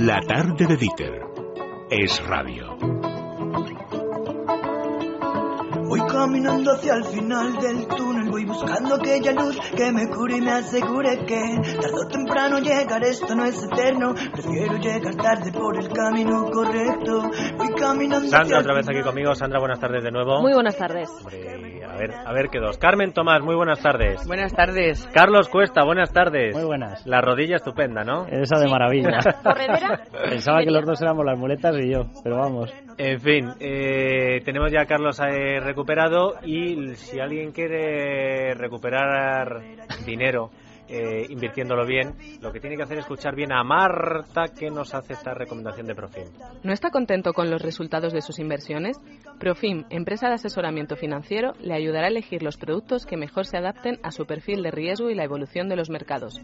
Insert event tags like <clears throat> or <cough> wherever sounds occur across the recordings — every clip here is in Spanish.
La tarde de Dieter es radio. Voy caminando hacia el final del túnel, voy buscando aquella luz que me cure y me asegure que tarde o temprano llegar, esto no es eterno, prefiero llegar tarde por el camino correcto. Voy caminando Sandra, otra vez aquí conmigo. Sandra, buenas tardes de nuevo. Muy buenas tardes. Hombre, ver, a ver qué dos. Carmen Tomás, muy buenas tardes. Buenas tardes. Carlos Cuesta, buenas tardes. Muy buenas. La rodilla estupenda, ¿no? Esa de maravilla. ¿Corredera? Pensaba que los dos éramos las muletas y yo, pero vamos. En fin, eh, tenemos ya a Carlos eh, recuperado y si alguien quiere recuperar dinero eh, invirtiéndolo bien, lo que tiene que hacer es escuchar bien a Marta que nos hace esta recomendación de Profim. ¿No está contento con los resultados de sus inversiones? Profim, empresa de asesoramiento financiero, le ayudará a elegir los productos que mejor se adapten a su perfil de riesgo y la evolución de los mercados.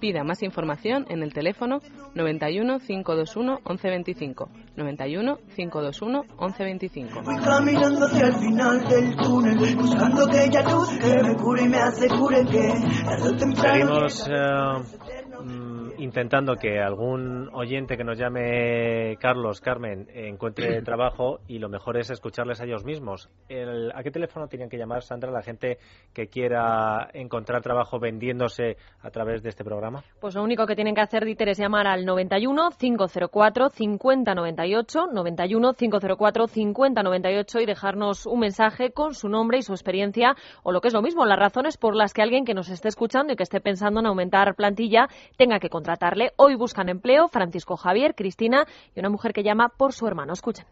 Pida más información en el teléfono 91 521 1125. 91 521 1125. Voy caminando hacia el final del túnel, buscando aquella luz que me cure y me asegure que tarde o temprano. Seguimos eh, mm, intentando que algún oyente que nos llame Carlos, Carmen, encuentre <clears throat> trabajo y lo mejor es escucharles a ellos mismos. El- ¿A qué teléfono tienen que llamar, Sandra, la gente que quiera encontrar trabajo vendiéndose a través de este programa? Pues lo único que tienen que hacer, Dieter, es llamar al 91 504 5098, 91 504 5098 y dejarnos un mensaje con su nombre y su experiencia, o lo que es lo mismo, las razones por las que alguien que nos esté escuchando y que esté pensando en aumentar plantilla tenga que contratarle. Hoy buscan empleo Francisco Javier, Cristina y una mujer que llama por su hermano. Escuchen.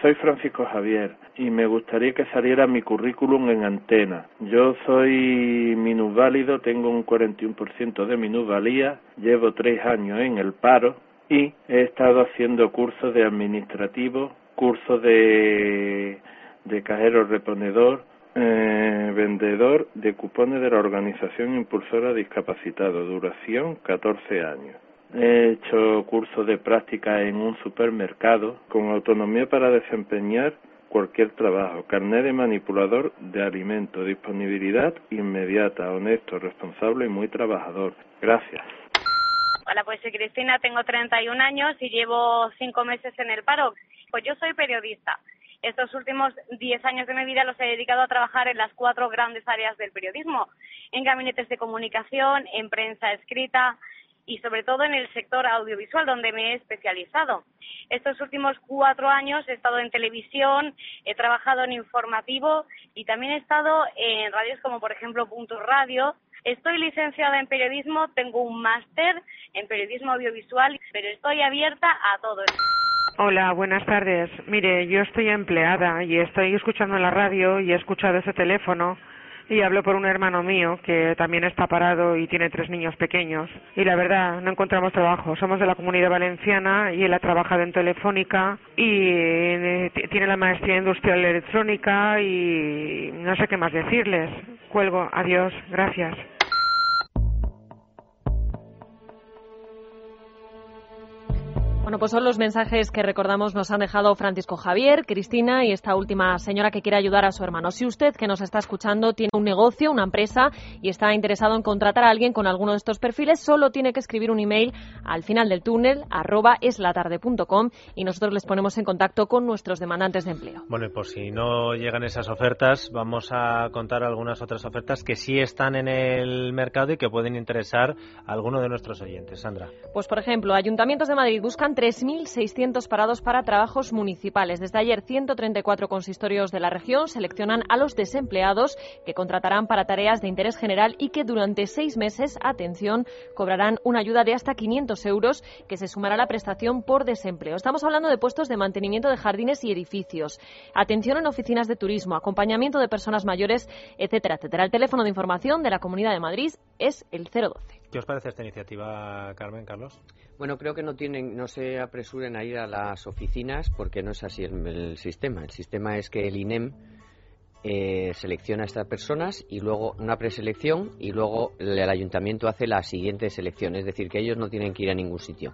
Soy Francisco Javier y me gustaría que saliera mi currículum en antena. Yo soy minusválido, tengo un 41% de minusvalía, llevo tres años en el paro y he estado haciendo cursos de administrativo, cursos de, de cajero reponedor, eh, vendedor de cupones de la Organización Impulsora Discapacitado, duración 14 años. He hecho cursos de práctica en un supermercado con autonomía para desempeñar cualquier trabajo, carnet de manipulador de alimentos, disponibilidad inmediata, honesto, responsable y muy trabajador. Gracias. Hola, pues soy Cristina, tengo 31 años y llevo cinco meses en el paro. Pues yo soy periodista. Estos últimos 10 años de mi vida los he dedicado a trabajar en las cuatro grandes áreas del periodismo, en gabinetes de comunicación, en prensa escrita y sobre todo en el sector audiovisual donde me he especializado. Estos últimos cuatro años he estado en televisión, he trabajado en informativo y también he estado en radios como por ejemplo Punto Radio. Estoy licenciada en periodismo, tengo un máster en periodismo audiovisual, pero estoy abierta a todo. Hola, buenas tardes. Mire, yo estoy empleada y estoy escuchando la radio y he escuchado ese teléfono y hablo por un hermano mío que también está parado y tiene tres niños pequeños. Y la verdad, no encontramos trabajo. Somos de la comunidad valenciana y él ha trabajado en Telefónica y eh, tiene la maestría industrial electrónica y no sé qué más decirles. Cuelgo. Adiós. Gracias. Bueno, pues son los mensajes que recordamos nos han dejado Francisco Javier, Cristina y esta última señora que quiere ayudar a su hermano. Si usted que nos está escuchando tiene un negocio, una empresa y está interesado en contratar a alguien con alguno de estos perfiles, solo tiene que escribir un email al final del túnel arroba eslatarde.com y nosotros les ponemos en contacto con nuestros demandantes de empleo. Bueno, y por si no llegan esas ofertas, vamos a contar algunas otras ofertas que sí están en el mercado y que pueden interesar a alguno de nuestros oyentes. Sandra. Pues, por ejemplo, ayuntamientos de Madrid buscan 3.600 parados para trabajos municipales. Desde ayer, 134 consistorios de la región seleccionan a los desempleados que contratarán para tareas de interés general y que durante seis meses, atención, cobrarán una ayuda de hasta 500 euros que se sumará a la prestación por desempleo. Estamos hablando de puestos de mantenimiento de jardines y edificios, atención en oficinas de turismo, acompañamiento de personas mayores, etcétera, etcétera. El teléfono de información de la Comunidad de Madrid es el 012. ¿Qué os parece esta iniciativa, Carmen, Carlos? Bueno, creo que no tienen, no se apresuren a ir a las oficinas porque no es así el, el sistema. El sistema es que el INEM eh, selecciona a estas personas y luego una preselección y luego el, el ayuntamiento hace la siguiente selección. Es decir, que ellos no tienen que ir a ningún sitio.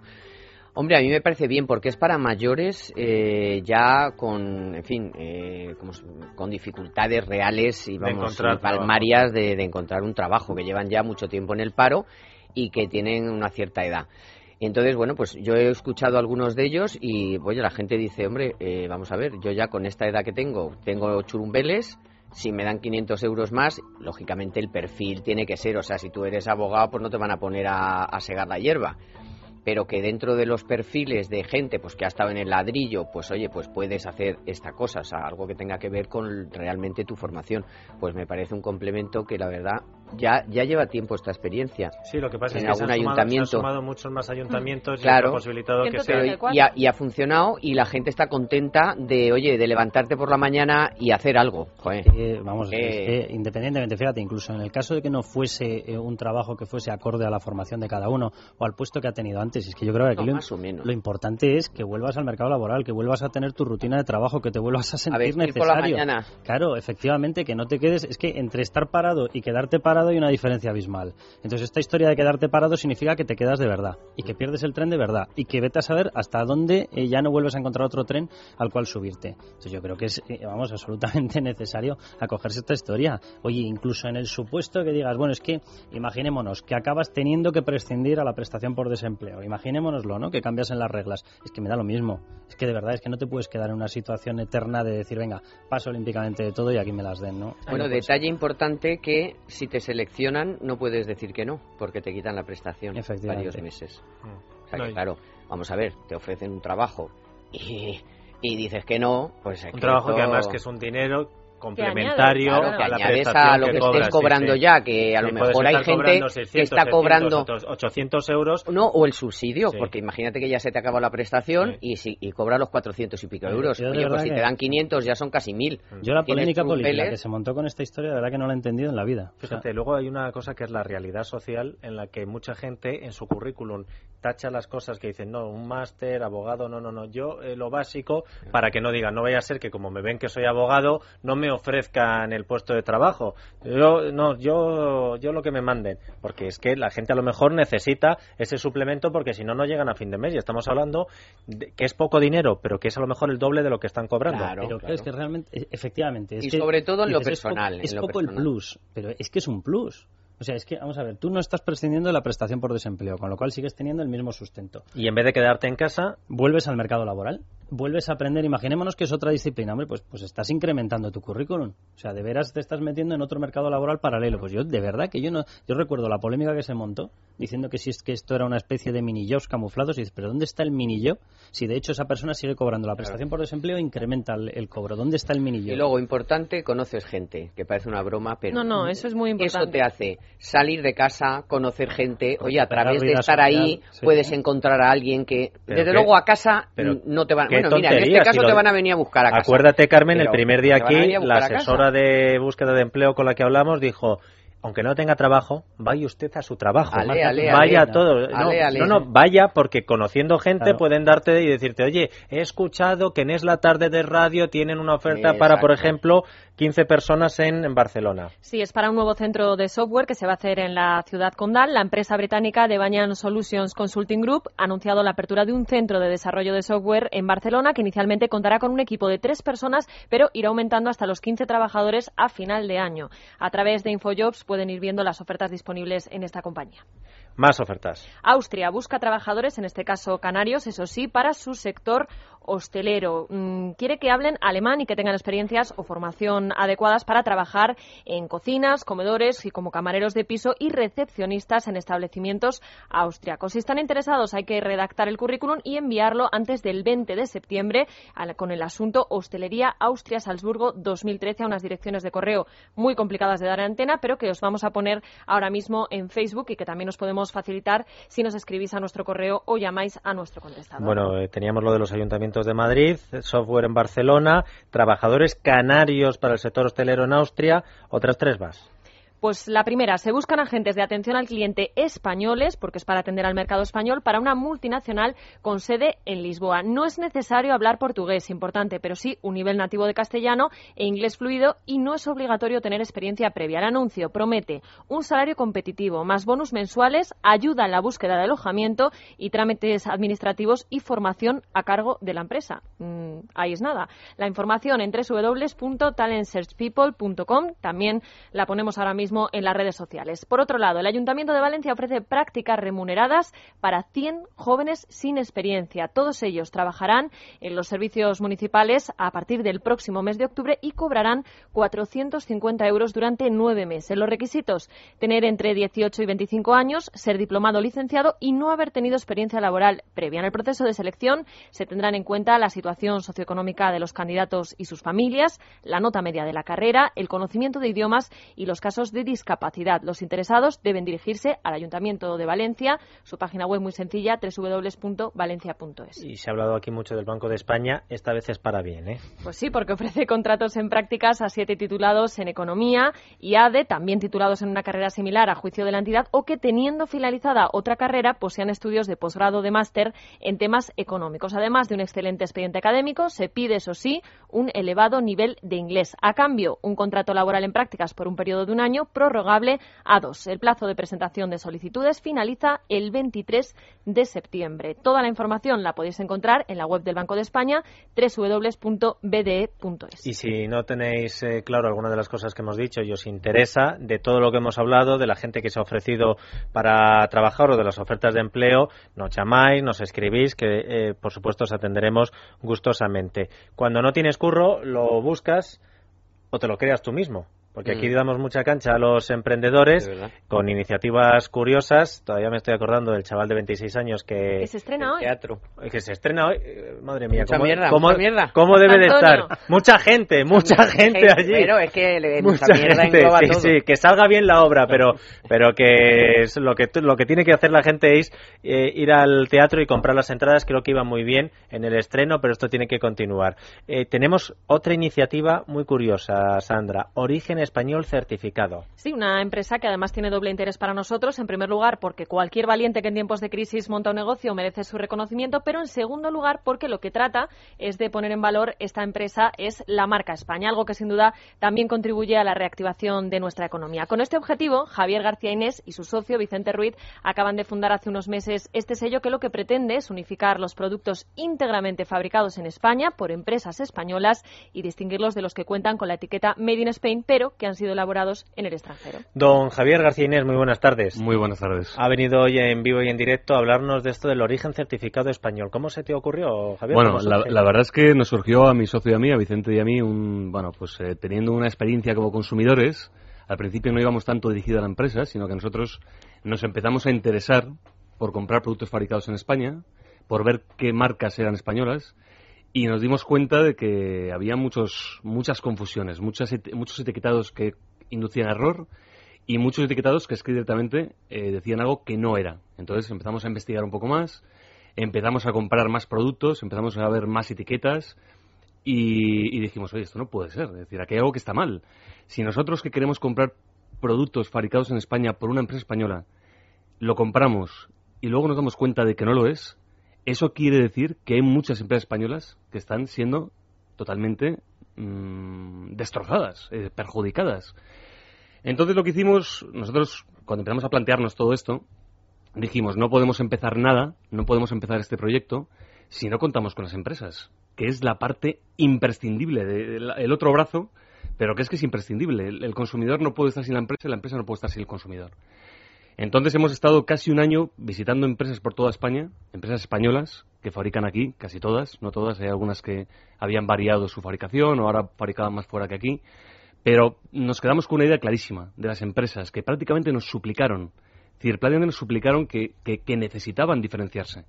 Hombre, a mí me parece bien porque es para mayores eh, ya con, en fin, eh, como con dificultades reales y vamos palmarias de, de encontrar un trabajo que llevan ya mucho tiempo en el paro y que tienen una cierta edad. Entonces, bueno, pues yo he escuchado algunos de ellos y, oye, la gente dice, hombre, eh, vamos a ver, yo ya con esta edad que tengo, tengo churumbeles, si me dan 500 euros más, lógicamente el perfil tiene que ser, o sea, si tú eres abogado, pues no te van a poner a, a segar la hierba pero que dentro de los perfiles de gente pues que ha estado en el ladrillo, pues oye, pues puedes hacer esta cosa, o sea, algo que tenga que ver con realmente tu formación, pues me parece un complemento que la verdad ya ya lleva tiempo esta experiencia. Sí, lo que pasa en es que algún se han, sumado, ayuntamiento. se han sumado muchos más ayuntamientos Claro. y ha posibilitado que sea y, ha, y ha funcionado y la gente está contenta de, oye, de levantarte por la mañana y hacer algo. Joder. Eh, vamos, Eh, es que independientemente, fíjate, incluso en el caso de que no fuese eh, un trabajo que fuese acorde a la formación de cada uno o al puesto que ha tenido antes, es que yo creo que aquí No, lo, lo importante es que vuelvas al mercado laboral, que vuelvas a tener tu rutina de trabajo, que te vuelvas a sentir vestir por la necesario. mañana. Claro, efectivamente, que no te quedes, es que entre estar parado y quedarte parado hay una diferencia abismal. Entonces esta historia de quedarte parado significa que te quedas de verdad y que pierdes el tren de verdad y que vete a saber hasta dónde eh, ya no vuelves a encontrar otro tren al cual subirte. Entonces yo creo que es, eh, vamos, absolutamente <laughs> necesario acogerse a esta historia. Oye, incluso en el supuesto que digas, bueno, es que imaginémonos que acabas teniendo que prescindir a la prestación por desempleo. Imaginémonoslo, ¿no? Que cambias en las reglas. Es que me da lo mismo. Es que de verdad es que no te puedes quedar en una situación eterna de decir, venga, paso olímpicamente de todo y aquí me las den, ¿no? Bueno, No puede detalle importante que si te seleccionan no puedes decir que no, porque te quitan la prestación varios meses. Mm. O sea No, que claro, vamos a ver, te ofrecen un trabajo y, y dices que no, pues es Un trabajo que además que es un dinero complementario Claro, que a la añades prestación a lo que, cobras, estés cobrando sí. ya, que a lo Sí, mejor puedes hay gente que 600, está 700, cobrando 800 euros. no, o el subsidio, Sí. porque imagínate que ya se te acaba la prestación y, si, y cobra los 400 y pico euros. Oye, pues si que- te dan 500 ya son casi 1000. Yo la polémica política que se montó con esta historia, de verdad que no la he entendido en la vida. O sea, Fíjate, luego hay una cosa que es la realidad social en la que mucha gente en su currículum tacha las cosas que dicen, no, un máster, abogado, no, no, no, yo eh, lo básico para que no digan, no vaya a ser que como me ven que soy abogado, no me ofrezcan el puesto de trabajo. Yo, no, yo, yo lo que me manden, porque es que la gente a lo mejor necesita ese suplemento porque si no, no llegan a fin de mes y estamos hablando de que es poco dinero, pero que es a lo mejor el doble de lo que están cobrando. Claro, pero claro. es que realmente, efectivamente. Es Y que sobre todo en lo es personal, Es en lo poco el plus, pero es que es un plus. O sea, es que, vamos a ver, tú no estás prescindiendo de la prestación por desempleo, con lo cual sigues teniendo el mismo sustento. Y en vez de quedarte en casa, Vuelves al mercado laboral, vuelves a aprender, imaginémonos que es otra disciplina, hombre, pues, pues estás incrementando tu currículum. O sea, de veras te estás metiendo en otro mercado laboral paralelo. Pues yo, de verdad, que yo no, yo recuerdo la polémica que se montó, diciendo que si es que esto era una especie de mini jobs camuflados, y dices, pero ¿dónde está el mini job? Si de hecho esa persona sigue cobrando la prestación por desempleo, incrementa el, el cobro. ¿Dónde está el mini job? Y luego, importante, conoces gente, que parece una broma, pero No, no, eso es muy eso importante. te hace salir de casa, conocer gente. Oye, a través de estar ahí sí. puedes encontrar a alguien que, Pero desde qué- luego, a casa no te van. Bueno, mira, en este caso si lo- te van a venir a buscar a casa. Acuérdate, Carmen, el primer día aquí, la asesora de búsqueda de empleo con la que hablamos dijo, aunque no tenga trabajo, vaya usted a su trabajo. Ale, ale, vaya ale. todo. No, Ale, ale. no, no, vaya porque conociendo gente Claro. pueden darte y decirte, oye, he escuchado que en Es la Tarde de Radio tienen una oferta para, por ejemplo, 15 personas en, en Barcelona. Sí, es para un nuevo centro de software que se va a hacer en la ciudad condal. La empresa británica de Banyan Solutions Consulting Group ha anunciado la apertura de un centro de desarrollo de software en Barcelona que inicialmente contará con un equipo de tres personas, pero irá aumentando hasta los 15 trabajadores a final de año. A través de Infojobs pueden ir viendo las ofertas disponibles en esta compañía. Más ofertas. Austria busca trabajadores, en este caso canarios, eso sí, para su sector hostelero. Mm, quiere que hablen alemán y que tengan experiencias o formación adecuadas para trabajar en cocinas, comedores y como camareros de piso y recepcionistas en establecimientos austriacos. Si están interesados, hay que redactar el currículum y enviarlo antes del 20 de septiembre con el asunto Hostelería Austria Salzburgo 2013 a unas direcciones de correo muy complicadas de dar en antena, pero que os vamos a poner ahora mismo en Facebook y que también os podemos facilitar si nos escribís a nuestro correo o llamáis a nuestro contestador. Bueno, eh, teníamos lo de los ayuntamientos de Madrid, software en Barcelona, trabajadores canarios para el sector hostelero en Austria, otras tres más. Pues la primera, se buscan agentes de atención al cliente españoles, porque es para atender al mercado español, para una multinacional con sede en Lisboa. No es necesario hablar portugués, importante, pero sí un nivel nativo de castellano e inglés fluido y no es obligatorio tener experiencia previa. El anuncio promete un salario competitivo, más bonus mensuales, ayuda en la búsqueda de alojamiento y trámites administrativos y formación a cargo de la empresa. Mm, ahí es nada. La información en www.talentsearchpeople.com también la ponemos ahora mismo en las redes sociales. Por otro lado, el Ayuntamiento de Valencia ofrece prácticas remuneradas para 100 jóvenes sin experiencia. Todos ellos trabajarán en los servicios municipales a partir del próximo mes de octubre y cobrarán 450 euros durante nueve meses. Los requisitos, tener entre 18 y 25 años, ser diplomado o licenciado y no haber tenido experiencia laboral previa. En el proceso de selección se tendrán en cuenta la situación socioeconómica de los candidatos y sus familias, la nota media de la carrera, el conocimiento de idiomas y los casos de discapacidad. Los interesados deben dirigirse al Ayuntamiento de Valencia, su página web muy sencilla, www.valencia.es. Y se ha hablado aquí mucho del Banco de España, esta vez es para bien, ¿eh? Pues sí, porque ofrece contratos en prácticas a siete titulados en Economía y ADE, también titulados en una carrera similar a juicio de la entidad, o que teniendo finalizada otra carrera, posean estudios de posgrado de máster en temas económicos. Además de un excelente expediente académico, se pide, eso sí, un elevado nivel de inglés. A cambio, un contrato laboral en prácticas por un periodo de un año, prorrogable a dos. El plazo de presentación de solicitudes finaliza el 23 de septiembre. Toda la información la podéis encontrar en la web del Banco de España, www.bde.es. Y si no tenéis eh, claro alguna de las cosas que hemos dicho y os interesa de todo lo que hemos hablado, de la gente que se ha ofrecido para trabajar o de las ofertas de empleo, nos llamáis, nos escribís, que eh, por supuesto os atenderemos gustosamente. Cuando no tienes curro, lo buscas o te lo creas tú mismo. Porque aquí Mm. damos mucha cancha a los emprendedores con iniciativas curiosas. Todavía me estoy acordando del chaval de 26 años que, Que se estrena hoy. Teatro. que se estrena hoy. Eh, Madre mía, Mucha ¿cómo, mierda, cómo- mucha mierda. cómo debe de estar? Mucha gente, mucha gente allí. Pero es que le- mucha, Mucha mierda gente, engloba sí, todo. sí, que salga bien la obra, pero, pero que es lo que tu- lo que tiene que hacer la gente es eh, ir al teatro y comprar las entradas. Creo que iba muy bien en el estreno, pero esto tiene que continuar. Eh, tenemos otra iniciativa muy curiosa, Sandra. Origen español certificado. Sí, una empresa que además tiene doble interés para nosotros. En primer lugar, porque cualquier valiente que en tiempos de crisis monta un negocio merece su reconocimiento, pero en segundo lugar, porque lo que trata es de poner en valor esta empresa es la marca España, algo que sin duda también contribuye a la reactivación de nuestra economía. Con este objetivo, Javier García Inés y su socio Vicente Ruiz acaban de fundar hace unos meses este sello que lo que pretende es unificar los productos íntegramente fabricados en España por empresas españolas y distinguirlos de los que cuentan con la etiqueta Made in Spain, pero que han sido elaborados en el extranjero. Don Javier García Inés, muy buenas tardes. Muy buenas tardes. Ha venido hoy en vivo y en directo a hablarnos de esto del origen certificado español. ¿Cómo se te ocurrió, Javier? Bueno, ¿Cómo la, verdad es que nos surgió a mi socio y a mí, a Vicente y a mí, un, bueno, pues eh, teniendo una experiencia como consumidores, al principio no íbamos tanto dirigidos a la empresa, sino que nosotros nos empezamos a interesar por comprar productos fabricados en España, por ver qué marcas eran españolas, y nos dimos cuenta de que había muchos, muchas confusiones, muchas, muchos etiquetados que inducían error y muchos etiquetados que es que directamente eh, decían algo que no era. Entonces empezamos a investigar un poco más, empezamos a comprar más productos, empezamos a ver más etiquetas y, y dijimos, oye, esto no puede ser, es decir, aquí hay algo que está mal. Si nosotros que queremos comprar productos fabricados en España por una empresa española, lo compramos y luego nos damos cuenta de que no lo es, eso quiere decir que hay muchas empresas españolas que están siendo totalmente mm, destrozadas, eh, perjudicadas. Entonces lo que hicimos, nosotros cuando empezamos a plantearnos todo esto, dijimos, no podemos empezar nada, no podemos empezar este proyecto si no contamos con las empresas, que es la parte imprescindible, de, el otro brazo, pero que es que es imprescindible. El, el consumidor no puede estar sin la empresa y la empresa no puede estar sin el consumidor. Entonces hemos estado casi un año visitando empresas por toda España, empresas españolas que fabrican aquí, casi todas, no todas, hay algunas que habían variado su fabricación o ahora fabricaban más fuera que aquí, pero nos quedamos con una idea clarísima de las empresas que prácticamente nos suplicaron, prácticamente nos suplicaron que, que- que necesitaban diferenciarse,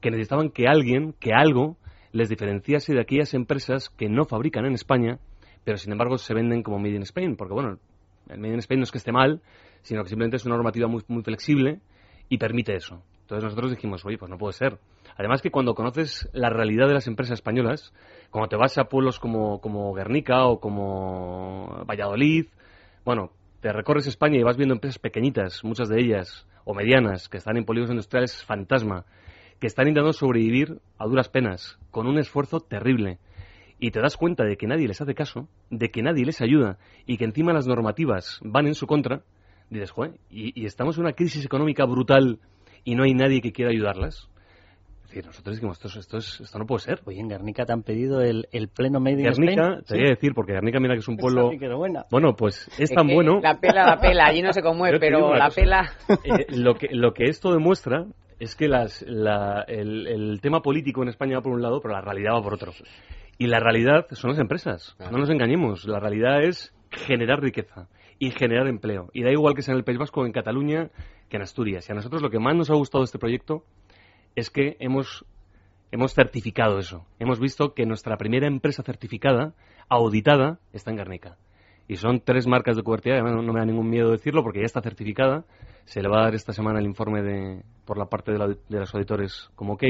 que necesitaban que alguien, que algo, les diferenciase de aquellas empresas que no fabrican en España, pero sin embargo se venden como Made in Spain, porque bueno, el Made in Spain no es que esté mal, sino que simplemente es una normativa muy, flexible y permite eso. Entonces nosotros dijimos, oye, pues no puede ser. Además que cuando conoces la realidad de las empresas españolas, cuando te vas a pueblos como, como Guernica o como Valladolid, bueno, te recorres España y vas viendo empresas pequeñitas, muchas de ellas, o medianas, que están en polígonos industriales fantasma, que están intentando sobrevivir a duras penas, con un esfuerzo terrible. Y te das cuenta de que nadie les hace caso, de que nadie les ayuda y que encima las normativas van en su contra, dices, joder, y, y estamos en una crisis económica brutal y no hay nadie que quiera ayudarlas. Es decir, nosotros dijimos, esto, es- esto, es- esto no puede ser. Oye, en Guernica te han pedido el, el pleno Made in Guernica, te voy a decir, porque Guernica mira que es un pueblo... sí que era buena. Bueno, pues es Es tan bueno... La pela, la pela, allí no sé cómo es, Yo te digo pero la cosa. pela. Eh, lo, que, lo que esto demuestra es que las, la- el, el tema político en España va por un lado, pero la realidad va por otro. Y la realidad son las empresas. No nos engañemos. La realidad es generar riqueza y generar empleo. Y da igual que sea en el País Vasco, en Cataluña, que en Asturias. Y a nosotros lo que más nos ha gustado de este proyecto es que hemos, hemos certificado eso. Hemos visto que nuestra primera empresa certificada, auditada, está en Guernica. Y son tres marcas de cobertura, no, no me da ningún miedo decirlo porque ya está certificada. Se le va a dar esta semana el informe de, por la parte de, la- de los auditores como OK.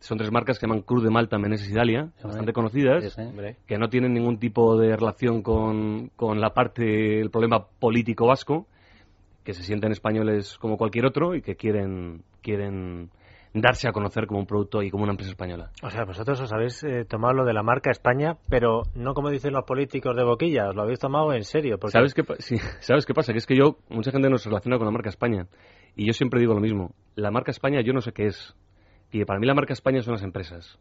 Son tres marcas que se llaman Cruz de Malta, Meneses y Dalia, bastante conocidas, Sí, sí. que no tienen ningún tipo de relación con, con la parte, el problema político vasco, que se sienten españoles como cualquier otro y que quieren, quieren darse a conocer como un producto y como una empresa española. O sea, vosotros os habéis eh, tomado lo de la marca España, pero no como dicen los políticos de boquilla, os lo habéis tomado en serio. Porque... ¿Sabes qué, sí, <laughs> ¿Sabes qué pasa? Que es que yo, mucha gente nos relaciona con la marca España. Y yo siempre digo lo mismo. La marca España yo no sé qué es. Y para mí la marca España son las empresas.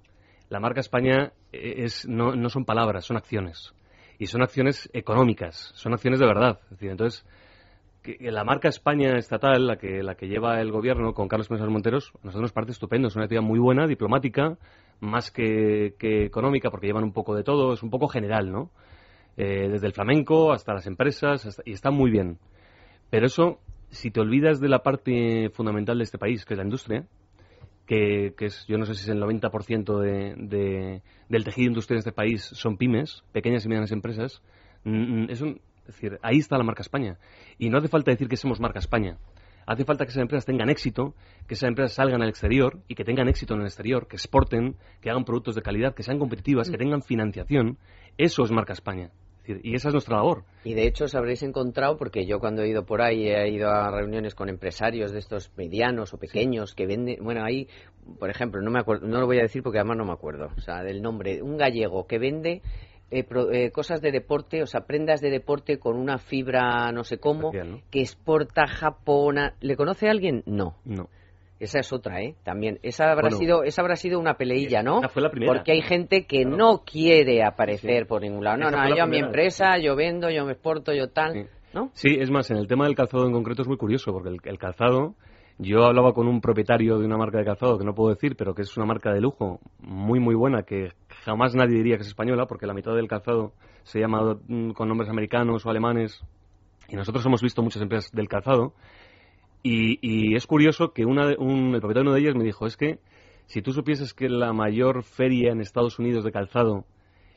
La marca España eh, es, no, son palabras, son acciones. Y son acciones económicas, son acciones de verdad. Entonces, la marca España estatal, la que, la que lleva el gobierno con Carlos Pérez Monteros, a nosotros nos parece estupendo. Es una actividad muy buena, diplomática, más que, económica, porque llevan un poco de todo, es un poco general, ¿no? Eh, desde el flamenco hasta las empresas, y está muy bien. Pero eso, si te olvidas de la parte fundamental de este país, que es la industria, que, que es, yo no sé si es el 90% de, de- del tejido industrial de este país son pymes, pequeñas y medianas empresas, mm, mm, es, un- es decir, ahí está la marca España. Y no hace falta decir que somos marca España. Hace falta que esas empresas tengan éxito, que esas empresas salgan al exterior y que tengan éxito en el exterior, que exporten, que hagan productos de calidad, que sean competitivas, que tengan financiación. Eso es marca España. Y esa es nuestra labor. Y de hecho os habréis encontrado, porque yo cuando he ido por ahí he ido a reuniones con empresarios de estos medianos o pequeños que venden, bueno, ahí, por ejemplo, no me acuerdo, no lo voy a decir porque además no me acuerdo, o sea, del nombre, un gallego que vende eh, pro- eh, cosas de deporte, o sea, prendas de deporte con una fibra no sé cómo, Especial, ¿no? que exporta a Japón. a- ¿Le conoce a alguien? No. No. Esa es otra, ¿eh? También. Esa habrá, Bueno. sido, esa habrá sido una peleilla, ¿no? Esa fue la primera. Porque hay gente que no quiere aparecer por ningún lado. No, Esa no, yo a mi empresa, yo vendo, yo me exporto, yo tal. ¿No? Sí, es más, en el tema del calzado en concreto es muy curioso, porque el, el calzado, yo hablaba con un propietario de una marca de calzado que no puedo decir, pero que es una marca de lujo muy, muy buena, que jamás nadie diría que es española, porque la mitad del calzado se llama mm, con nombres americanos o alemanes, y nosotros hemos visto muchas empresas del calzado, y, y es curioso que una un, el propietario de ellas me dijo, es que si tú supieses que la mayor feria en Estados Unidos de calzado,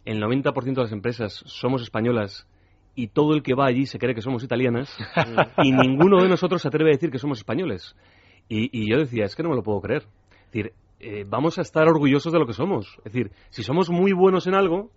el 90% de las empresas somos españolas y todo el que va allí se cree que somos italianas <laughs> y ninguno de nosotros se atreve a decir que somos españoles. Y, y yo decía, es que no me lo puedo creer. Es decir, eh, vamos a estar orgullosos de lo que somos. Es decir, si somos muy buenos en algo,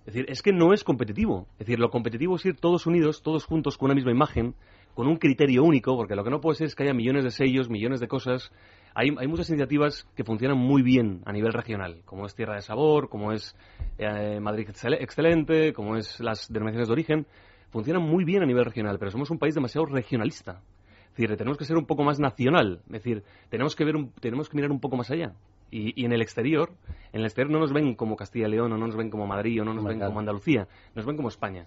es decir, es que no es competitivo. Es decir, lo competitivo es ir todos unidos, todos juntos, con una misma imagen, con un criterio único, porque lo que no puede ser es que haya millones de sellos, millones de cosas. Hay, hay muchas iniciativas que funcionan muy bien a nivel regional, como es Tierra de Sabor, como es eh, Madrid Excel- Excelente, como es las denominaciones de origen. Funcionan muy bien a nivel regional, pero somos un país demasiado regionalista. Es decir, tenemos que ser un poco más nacional. Es decir, tenemos que, ver un- tenemos que mirar un poco más allá. Y, y en el exterior, en el exterior no nos ven como Castilla y León, o no nos ven como Madrid, o no nos ven como Andalucía, nos ven como España.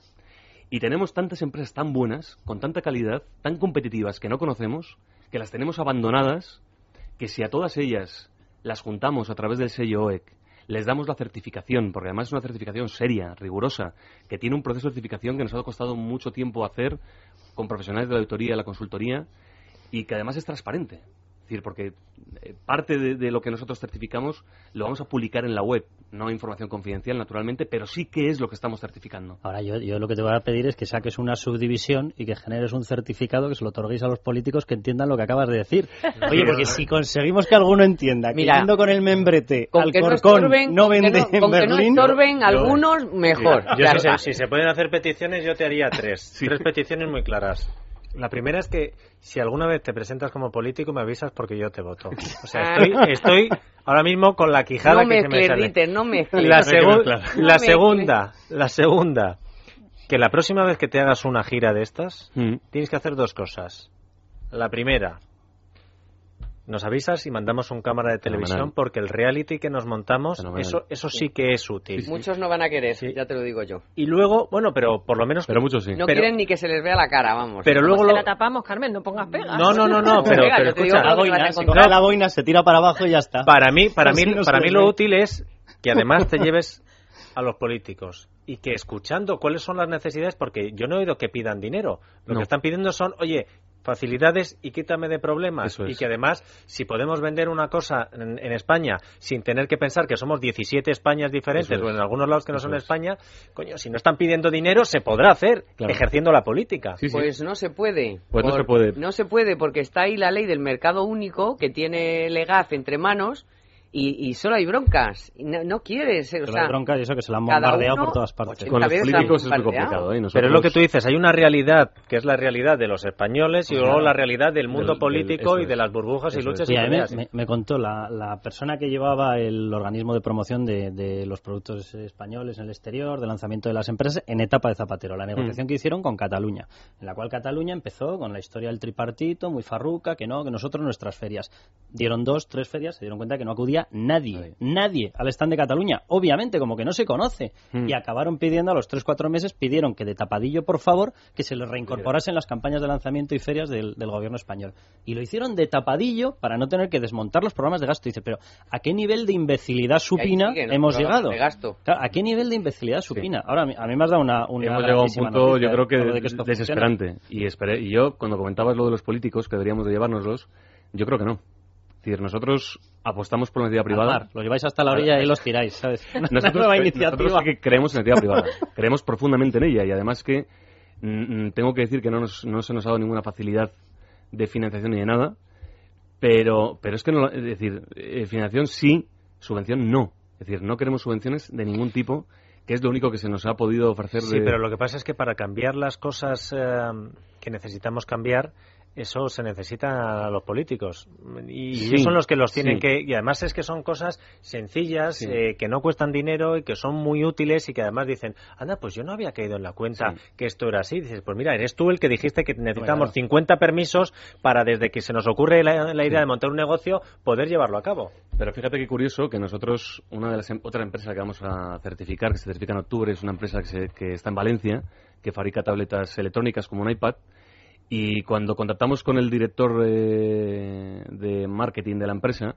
Y tenemos tantas empresas tan buenas, con tanta calidad, tan competitivas que no conocemos, que las tenemos abandonadas, que si a todas ellas las juntamos a través del sello OEC, les damos la certificación, porque además es una certificación seria, rigurosa, que tiene un proceso de certificación que nos ha costado mucho tiempo hacer con profesionales de la auditoría y la consultoría, y que además es transparente. Es decir, porque eh, parte de, de lo que nosotros certificamos lo vamos a publicar en la web, no información confidencial, naturalmente, pero sí que es lo que estamos certificando. Ahora yo, yo lo que te voy a pedir es que saques una subdivisión y que generes un certificado que se lo otorguéis a los políticos que entiendan lo que acabas de decir. Oye, porque si conseguimos que alguno entienda que Mira, con el membrete Con al que no Corcón estorben, no con que vende no- en con que no Berlín... estorben algunos, mejor. Yo Ya si, se, está. si se pueden hacer peticiones, yo te haría tres. Tres peticiones muy claras. La primera es que si alguna vez te presentas como político me avisas porque yo te voto. O sea, estoy, estoy ahora mismo con la quijada No que se me sale. No mezcles. La, segu- la segunda, la segunda, que la próxima vez que te hagas una gira de estas, Mm. tienes que hacer dos cosas. La primera, nos avisas y mandamos un cámara de televisión Fenomenal. porque el reality que nos montamos, Fenomenal. eso, eso sí que es útil. Muchos no van a querer, ya te lo digo yo. Y luego, bueno, pero por lo menos... Pero muchos sí. No Pero- quieren ni que se les vea la cara, vamos. Pero luego lo... la tapamos, Carmen, no pongas pegas. No, no, no, no, <laughs> pero, escucha, que lo que vas a se la boina, se tira para abajo y ya está. para mí, para <laughs> mí, para mí lo útil es que además te <laughs> lleves a los políticos y que escuchando cuáles son las necesidades, porque yo no he oído que pidan dinero, lo No. que están pidiendo son, oye, facilidades y quítame de problemas. Es. Y que además, si podemos vender una cosa en, en España sin tener que pensar que somos 17 Españas diferentes es. o en algunos lados que no Eso son es. España, coño, si no están pidiendo dinero, se podrá hacer Claro. ejerciendo la política. Sí, sí. Pues no se puede. Pues no se puede. No se puede porque está ahí la ley del mercado único que tiene Legaz entre manos y, y solo hay broncas. Y no, no quieres, o sea, hay bronca y eso que se la han bombardeado uno, por todas partes. 80 Con los políticos es muy complicado, ¿eh? Pero es lo que tú dices, hay una realidad que es la realidad de los españoles y luego la realidad del mundo Del- político y de las burbujas y luchas es. y Y a mí me, peleas. me- me contó la, la persona que llevaba el organismo de promoción de, de los productos españoles en el exterior, de lanzamiento de las empresas, en etapa de Zapatero, la negociación que hicieron con Cataluña, en la cual Cataluña empezó con la historia del tripartito, muy farruca, que no, que nosotros nuestras ferias. Dieron dos, tres ferias, se dieron cuenta que no acudía nadie, nadie al stand de Cataluña, obviamente, como que no se conoce. Mm. Y acabaron pidiendo a los tres, cuatro meses, pidieron que de tapadillo, por favor, que se les reincorporasen las campañas de lanzamiento y ferias del, del gobierno español. Y lo hicieron de tapadillo para no tener que desmontar los programas de gasto. Dice, pero ¿a qué nivel de imbecilidad supina hemos llegado? de gasto. Claro, ¿A qué nivel de imbecilidad supina? Ahora, a mí, me has dado una, una Hemos llegado a un punto, noticia, yo creo que, de funciona. desesperante. Y, esperé, y yo, cuando comentabas lo de los políticos, que deberíamos de llevárnoslos, yo creo que no. Es decir, nosotros apostamos por la entidad privada. mar, Lo lleváis hasta la orilla y los tiráis, ¿sabes? <laughs> Nosotros, nueva iniciativa. nosotros sí que creemos en la entidad privada. <laughs> creemos profundamente en ella y además que mm, mm, tengo que decir que no, nos- no se nos ha dado ninguna facilidad de financiación ni de nada, pero, pero es que no, es decir, eh, financiación sí, subvención no. Es decir, no queremos subvenciones de ningún tipo, que es lo único que se nos ha podido ofrecer. Sí, de- pero lo que pasa es que para cambiar las cosas eh, que necesitamos cambiar, eso se necesita a los políticos. Y Sí, ellos son los que los tienen sí. que... Y además es que son cosas sencillas, Sí. eh, que no cuestan dinero y que son muy útiles y que además dicen, anda, pues yo no había caído en la cuenta que esto era así. Dices, pues mira, eres tú el que dijiste que necesitamos Claro. 50 permisos para desde que se nos ocurre la, la idea de montar un negocio, poder llevarlo a cabo. Pero fíjate qué curioso que nosotros, una de las em- otra empresa que vamos a certificar, que se certifica en octubre, es una empresa que, se- que está en Valencia, que fabrica tabletas electrónicas como un iPad. Y cuando contactamos con el director eh, de marketing de la empresa,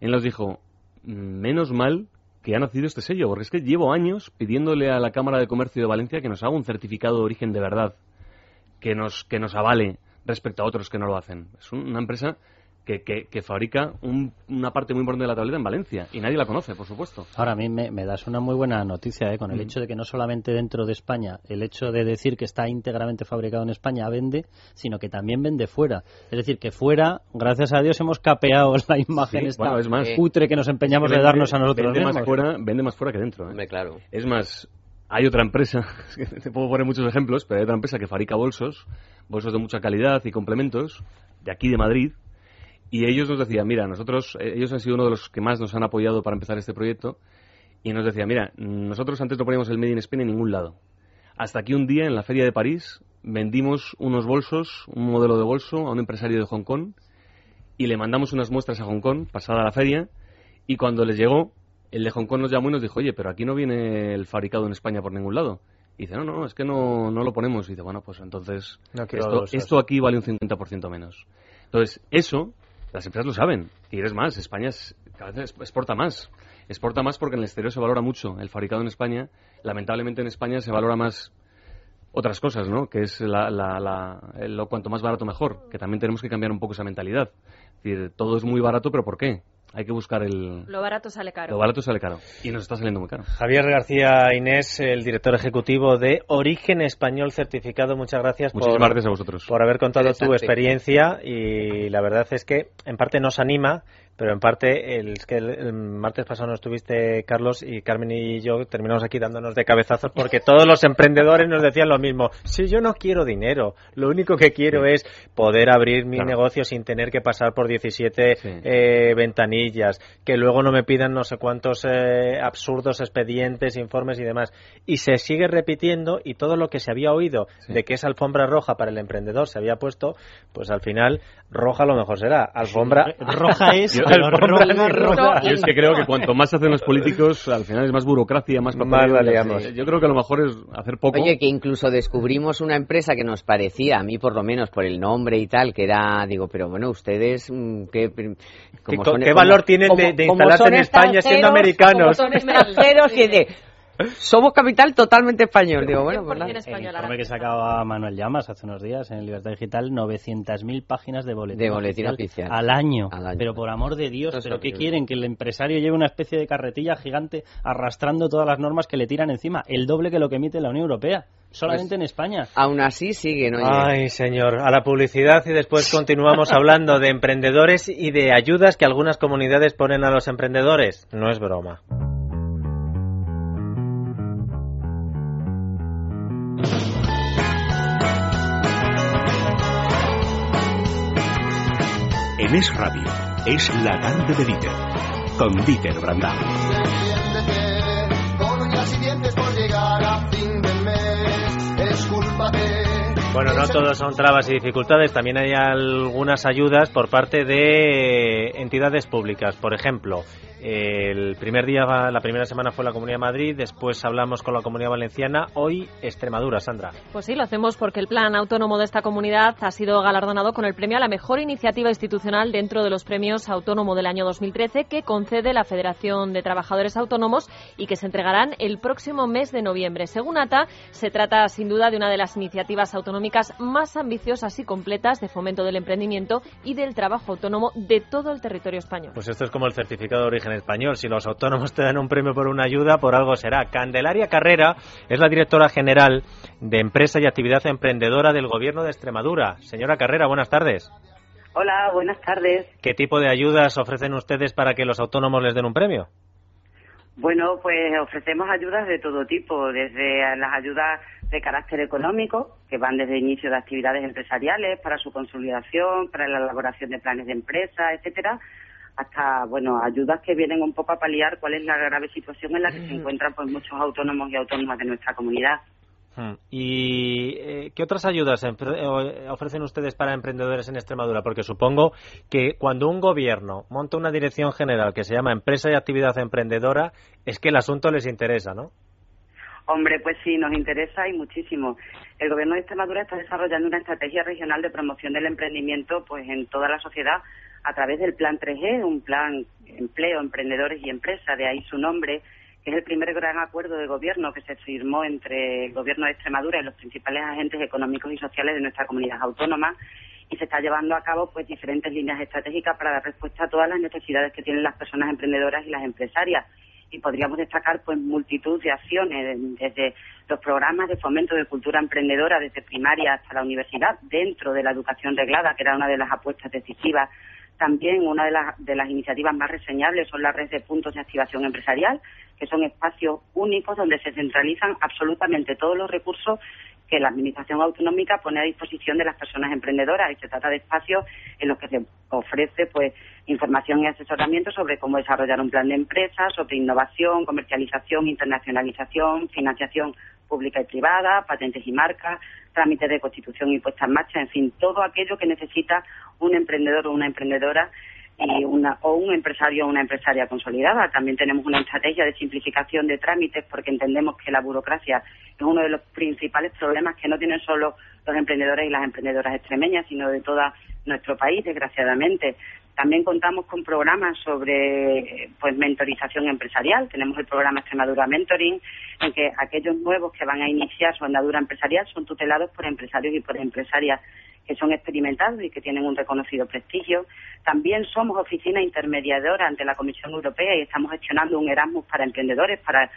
él nos dijo, "Mm, menos mal que ha nacido este sello, porque es que llevo años pidiéndole a la Cámara de Comercio de Valencia que nos haga un certificado de origen de verdad, que nos, que nos avale respecto a otros que no lo hacen. Es un- una empresa que, que, que fabrica un- una parte muy importante de la tableta en Valencia y nadie la conoce, por supuesto. Ahora a mí me, me das una muy buena noticia, ¿eh? con el Mm. hecho de que no solamente dentro de España, el hecho de decir que está íntegramente fabricado en España vende, sino que también vende fuera. Es decir, que fuera, gracias a Dios, hemos capeado <laughs> la imagen Sí, esta bueno, es más, cutre que nos empeñamos de darnos a nosotros vende mismos. Más fuera, vende más fuera que dentro. ¿eh? Hombre, claro. Es más, hay otra empresa, <laughs> te puedo poner muchos ejemplos, pero hay otra empresa que fabrica bolsos, bolsos de mucha calidad y complementos, de aquí de Madrid, y ellos nos decían, mira, nosotros, eh, ellos han sido uno de los que más nos han apoyado para empezar este proyecto, y nos decían, mira, nosotros antes no poníamos el Made in Spain en ningún lado. Hasta que un día en la feria de París vendimos unos bolsos, un modelo de bolso a un empresario de Hong Kong, y le mandamos unas muestras a Hong Kong, pasada la feria, y cuando les llegó, el de Hong Kong nos llamó y nos dijo, oye, pero aquí no viene el fabricado en España por ningún lado. Y dice, no, no, es que no, no lo ponemos. Y dice, bueno, pues entonces No esto, esto aquí vale un 50% menos. Entonces, eso, las empresas lo saben. Y eres más, España es- cada vez exporta más. Exporta más porque en el exterior se valora mucho el fabricado en España. Lamentablemente en España se valora más otras cosas, ¿no? Que es la, la- la- lo cuanto más barato mejor. Que también tenemos que cambiar un poco esa mentalidad. Es decir, todo es muy barato, pero ¿por qué? Hay que buscar el... Lo barato sale caro. Lo barato sale caro. Y nos está saliendo muy caro. Javier García Inés, el director ejecutivo de Origen Español Certificado, muchas gracias Muchísimas por, gracias a vosotros. por haber contado tu experiencia y la verdad es que en parte nos anima pero en parte el, que el, martes pasado no estuviste, Carlos, y Carmen y yo terminamos aquí dándonos de cabezazos porque <laughs> todos los emprendedores nos decían lo mismo. Si yo no quiero dinero, lo único que quiero es poder abrir mi negocio sin tener que pasar por 17 eh, ventanillas, que luego no me pidan no sé cuántos eh, absurdos expedientes, informes y demás. Y se sigue repitiendo y todo lo que se había oído de que es alfombra roja para el emprendedor se había puesto, pues al final roja lo mejor será. Alfombra roja <laughs> es yo, es que creo que cuanto más hacen los políticos, al final es más burocracia, más papeleo. Yo creo que lo mejor es hacer poco. Oye, que incluso descubrimos una empresa que nos parecía, a mí por lo menos por el nombre y tal, que era, digo, pero bueno, ustedes, mm, ¿qué, ¿Qué, valor tienen de, instalarse en España siendo americanos? son extranjeros y de somos capital totalmente español. Digo, bueno, pues El informe que sacaba Manuel Llamas hace unos días en Libertad Digital, 900.000 páginas de boletín, de boletín oficial, Al, año. Pero por amor de Dios, ¿pero qué quieren? Que el empresario lleve una especie de carretilla gigante arrastrando todas las normas que le tiran encima. El doble que lo que emite la Unión Europea. Solamente pues, en España. Aún así sigue, ¿no? Ay, señor. A la publicidad y después continuamos hablando de emprendedores y de ayudas que algunas comunidades ponen a los emprendedores. No es broma. Es Radio, es la tarde de Dieter, con Dieter Brandau. Bueno, no todos son trabas y dificultades, también hay algunas ayudas por parte de entidades públicas. Por ejemplo, el primer día, la primera semana fue la Comunidad de Madrid, después hablamos con la Comunidad Valenciana, hoy Extremadura, Sandra. Pues sí, lo hacemos porque el plan autónomo de esta comunidad ha sido galardonado con el premio a la mejor iniciativa institucional dentro de los premios autónomo del año 2013 que concede la Federación de Trabajadores Autónomos y que se entregarán el próximo mes de noviembre. Según ATA, se trata sin duda de una de las iniciativas autonómicas más ambiciosas y completas de fomento del emprendimiento y del trabajo autónomo de todo el territorio español. Pues esto es como el certificado de origen español. Si los autónomos te dan un premio por una ayuda, por algo será. Candelaria Carrera es la directora general de Empresa y Actividad Emprendedora del Gobierno de Extremadura. Señora Carrera, buenas tardes. Hola, buenas tardes. ¿Qué tipo de ayudas ofrecen ustedes para que los autónomos les den un premio? Bueno, pues ofrecemos ayudas de todo tipo, desde las ayudas de carácter económico, que van desde inicio de actividades empresariales para su consolidación, para la elaboración de planes de empresa, etcétera, hasta bueno ayudas que vienen un poco a paliar cuál es la grave situación en la que se encuentran pues muchos autónomos y autónomas de nuestra comunidad. Hmm. ¿Y eh, qué otras ayudas eh, ofrecen ustedes para emprendedores en Extremadura? Porque supongo que cuando un gobierno monta una dirección general que se llama Empresa y Actividad Emprendedora, es que el asunto les interesa, ¿no? Hombre, pues sí, nos interesa y muchísimo. El Gobierno de Extremadura está desarrollando una estrategia regional de promoción del emprendimiento pues en toda la sociedad a través del Plan 3G, un plan empleo, emprendedores y empresas, de ahí su nombre, que es el primer gran acuerdo de gobierno que se firmó entre el Gobierno de Extremadura y los principales agentes económicos y sociales de nuestra comunidad autónoma y se está llevando a cabo pues diferentes líneas estratégicas para dar respuesta a todas las necesidades que tienen las personas emprendedoras y las empresarias. Y podríamos destacar pues multitud de acciones desde los programas de fomento de cultura emprendedora desde primaria hasta la universidad dentro de la educación reglada que era una de las apuestas decisivas también una de las, de las iniciativas más reseñables son las redes de puntos de activación empresarial, que son espacios únicos donde se centralizan absolutamente todos los recursos que la Administración Autonómica pone a disposición de las personas emprendedoras. Y se trata de espacios en los que se ofrece pues información y asesoramiento sobre cómo desarrollar un plan de empresa, sobre innovación, comercialización, internacionalización, financiación pública y privada, patentes y marcas, trámites de constitución y puesta en marcha, en fin, todo aquello que necesita un emprendedor o una emprendedora y una, o un empresario o una empresaria consolidada. También tenemos una estrategia de simplificación de trámites porque entendemos que la burocracia es uno de los principales problemas que no tienen solo los emprendedores y las emprendedoras extremeñas, sino de todo nuestro país, desgraciadamente. También contamos con programas sobre pues mentorización empresarial. Tenemos el programa Extremadura Mentoring, en que aquellos nuevos que van a iniciar su andadura empresarial son tutelados por empresarios y por empresarias que son experimentados y que tienen un reconocido prestigio. También somos oficina intermediadora ante la Comisión Europea y estamos gestionando un Erasmus para emprendedores para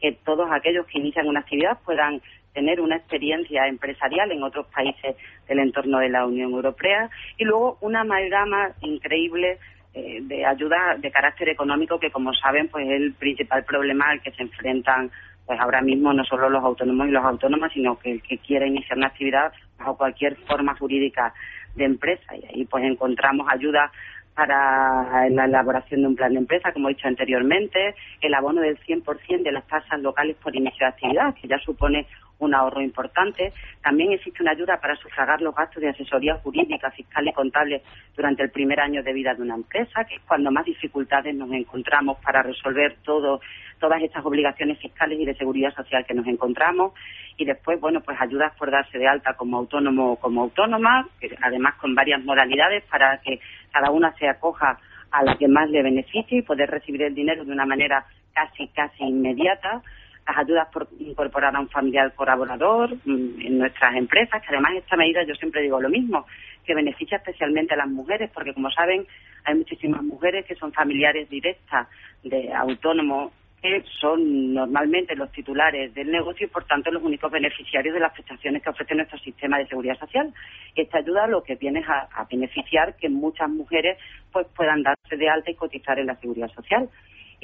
que todos aquellos que inician una actividad puedan tener una experiencia empresarial en otros países del entorno de la Unión Europea y luego una amalgama increíble eh, de ayuda de carácter económico que, como saben, pues es el principal problema al que se enfrentan pues ahora mismo no solo los autónomos y los autónomas, sino que el que quiera iniciar una actividad bajo cualquier forma jurídica de empresa. Y ahí pues encontramos ayuda para la elaboración de un plan de empresa, como he dicho anteriormente, el abono del 100% de las tasas locales por inicio de actividad, que ya supone un ahorro importante. También existe una ayuda para sufragar los gastos de asesoría jurídica, fiscal y contable durante el primer año de vida de una empresa, que es cuando más dificultades nos encontramos para resolver todo, todas estas obligaciones fiscales y de seguridad social que nos encontramos. Y después, bueno, pues ayudas por darse de alta como autónomo o como autónoma, además con varias modalidades para que cada una se acoja a la que más le beneficie y poder recibir el dinero de una manera casi, casi inmediata. Las ayudas por incorporar a un familiar colaborador mm, en nuestras empresas, que además esta medida yo siempre digo lo mismo, que beneficia especialmente a las mujeres, porque como saben, hay muchísimas mujeres que son familiares directas de autónomos que son normalmente los titulares del negocio y, por tanto, los únicos beneficiarios de las prestaciones que ofrece nuestro sistema de seguridad social. Esta ayuda lo que viene es a, a beneficiar que muchas mujeres pues puedan darse de alta y cotizar en la seguridad social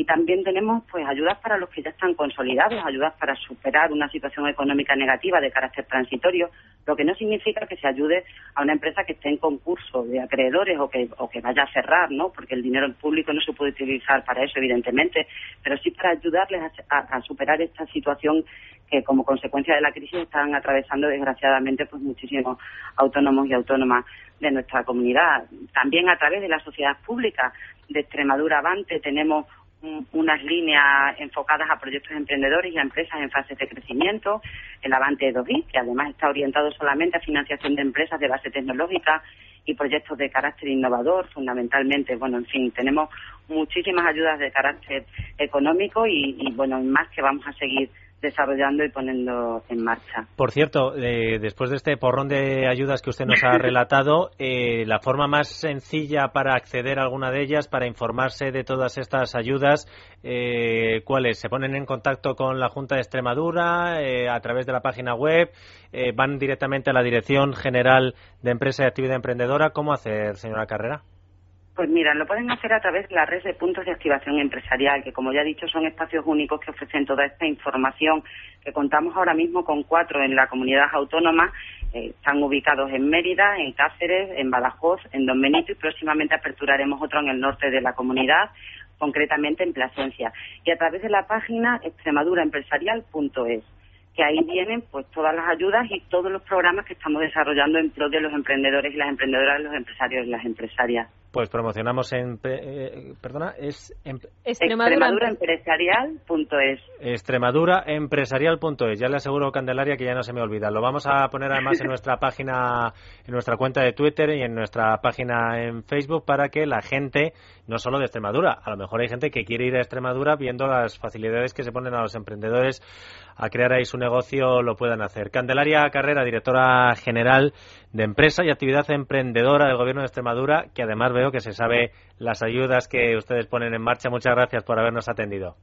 y también tenemos pues ayudas para los que ya están consolidados, ayudas para superar una situación económica negativa de carácter transitorio, lo que no significa que se ayude a una empresa que esté en concurso de acreedores o que, o que vaya a cerrar, ¿no? Porque el dinero público no se puede utilizar para eso, evidentemente, pero sí para ayudarles a, superar esta situación que como consecuencia de la crisis están atravesando desgraciadamente pues muchísimos autónomos y autónomas de nuestra comunidad. También a través de la sociedad pública de Extremadura Avante tenemos unas líneas enfocadas a proyectos emprendedores y a empresas en fases de crecimiento, el Avante 2i, que además está orientado solamente a financiación de empresas de base tecnológica y proyectos de carácter innovador, fundamentalmente. Bueno, en fin, tenemos muchísimas ayudas de carácter económico y, y bueno, más que vamos a seguir desarrollando y poniendo en marcha. Por cierto, eh, después de este porrón de ayudas que usted nos ha <laughs> relatado, eh, la forma más sencilla para acceder a alguna de ellas, para informarse de todas estas ayudas, eh, ¿cuál es? ¿Se ponen en contacto con la Junta de Extremadura eh, a través de la página web? ¿Van directamente a la Dirección General de Empresa y Actividad Emprendedora? ¿Cómo hacer, señora Carrera? Pues mira, lo pueden hacer a través de la red de puntos de activación empresarial, que como ya he dicho son espacios únicos que ofrecen toda esta información, que contamos ahora mismo con cuatro en la comunidad autónoma, eh, están ubicados en Mérida, en Cáceres, en Badajoz, en Don Benito y próximamente aperturaremos otro en el norte de la comunidad, concretamente en Plasencia. Y a través de la página extremaduraempresarial.es que ahí vienen pues todas las ayudas y todos los programas que estamos desarrollando en pro de los emprendedores y las emprendedoras, los empresarios y las empresarias. Pues promocionamos en. Eh, perdona, es. Em, Extremaduraempresarial.es. Extremaduraempresarial.es. Ya le aseguro, Candelaria, que ya no se me olvida. Lo vamos a poner además en nuestra <laughs> página, en nuestra cuenta de Twitter y en nuestra página en Facebook para que la gente, no solo de Extremadura, a lo mejor hay gente que quiere ir a Extremadura viendo las facilidades que se ponen a los emprendedores a crear ahí su negocio, lo puedan hacer. Candelaria Carrera, directora general de Empresa y Actividad Emprendedora del Gobierno de Extremadura, que además veo que se sabe las ayudas que ustedes ponen en marcha. Muchas gracias por habernos atendido.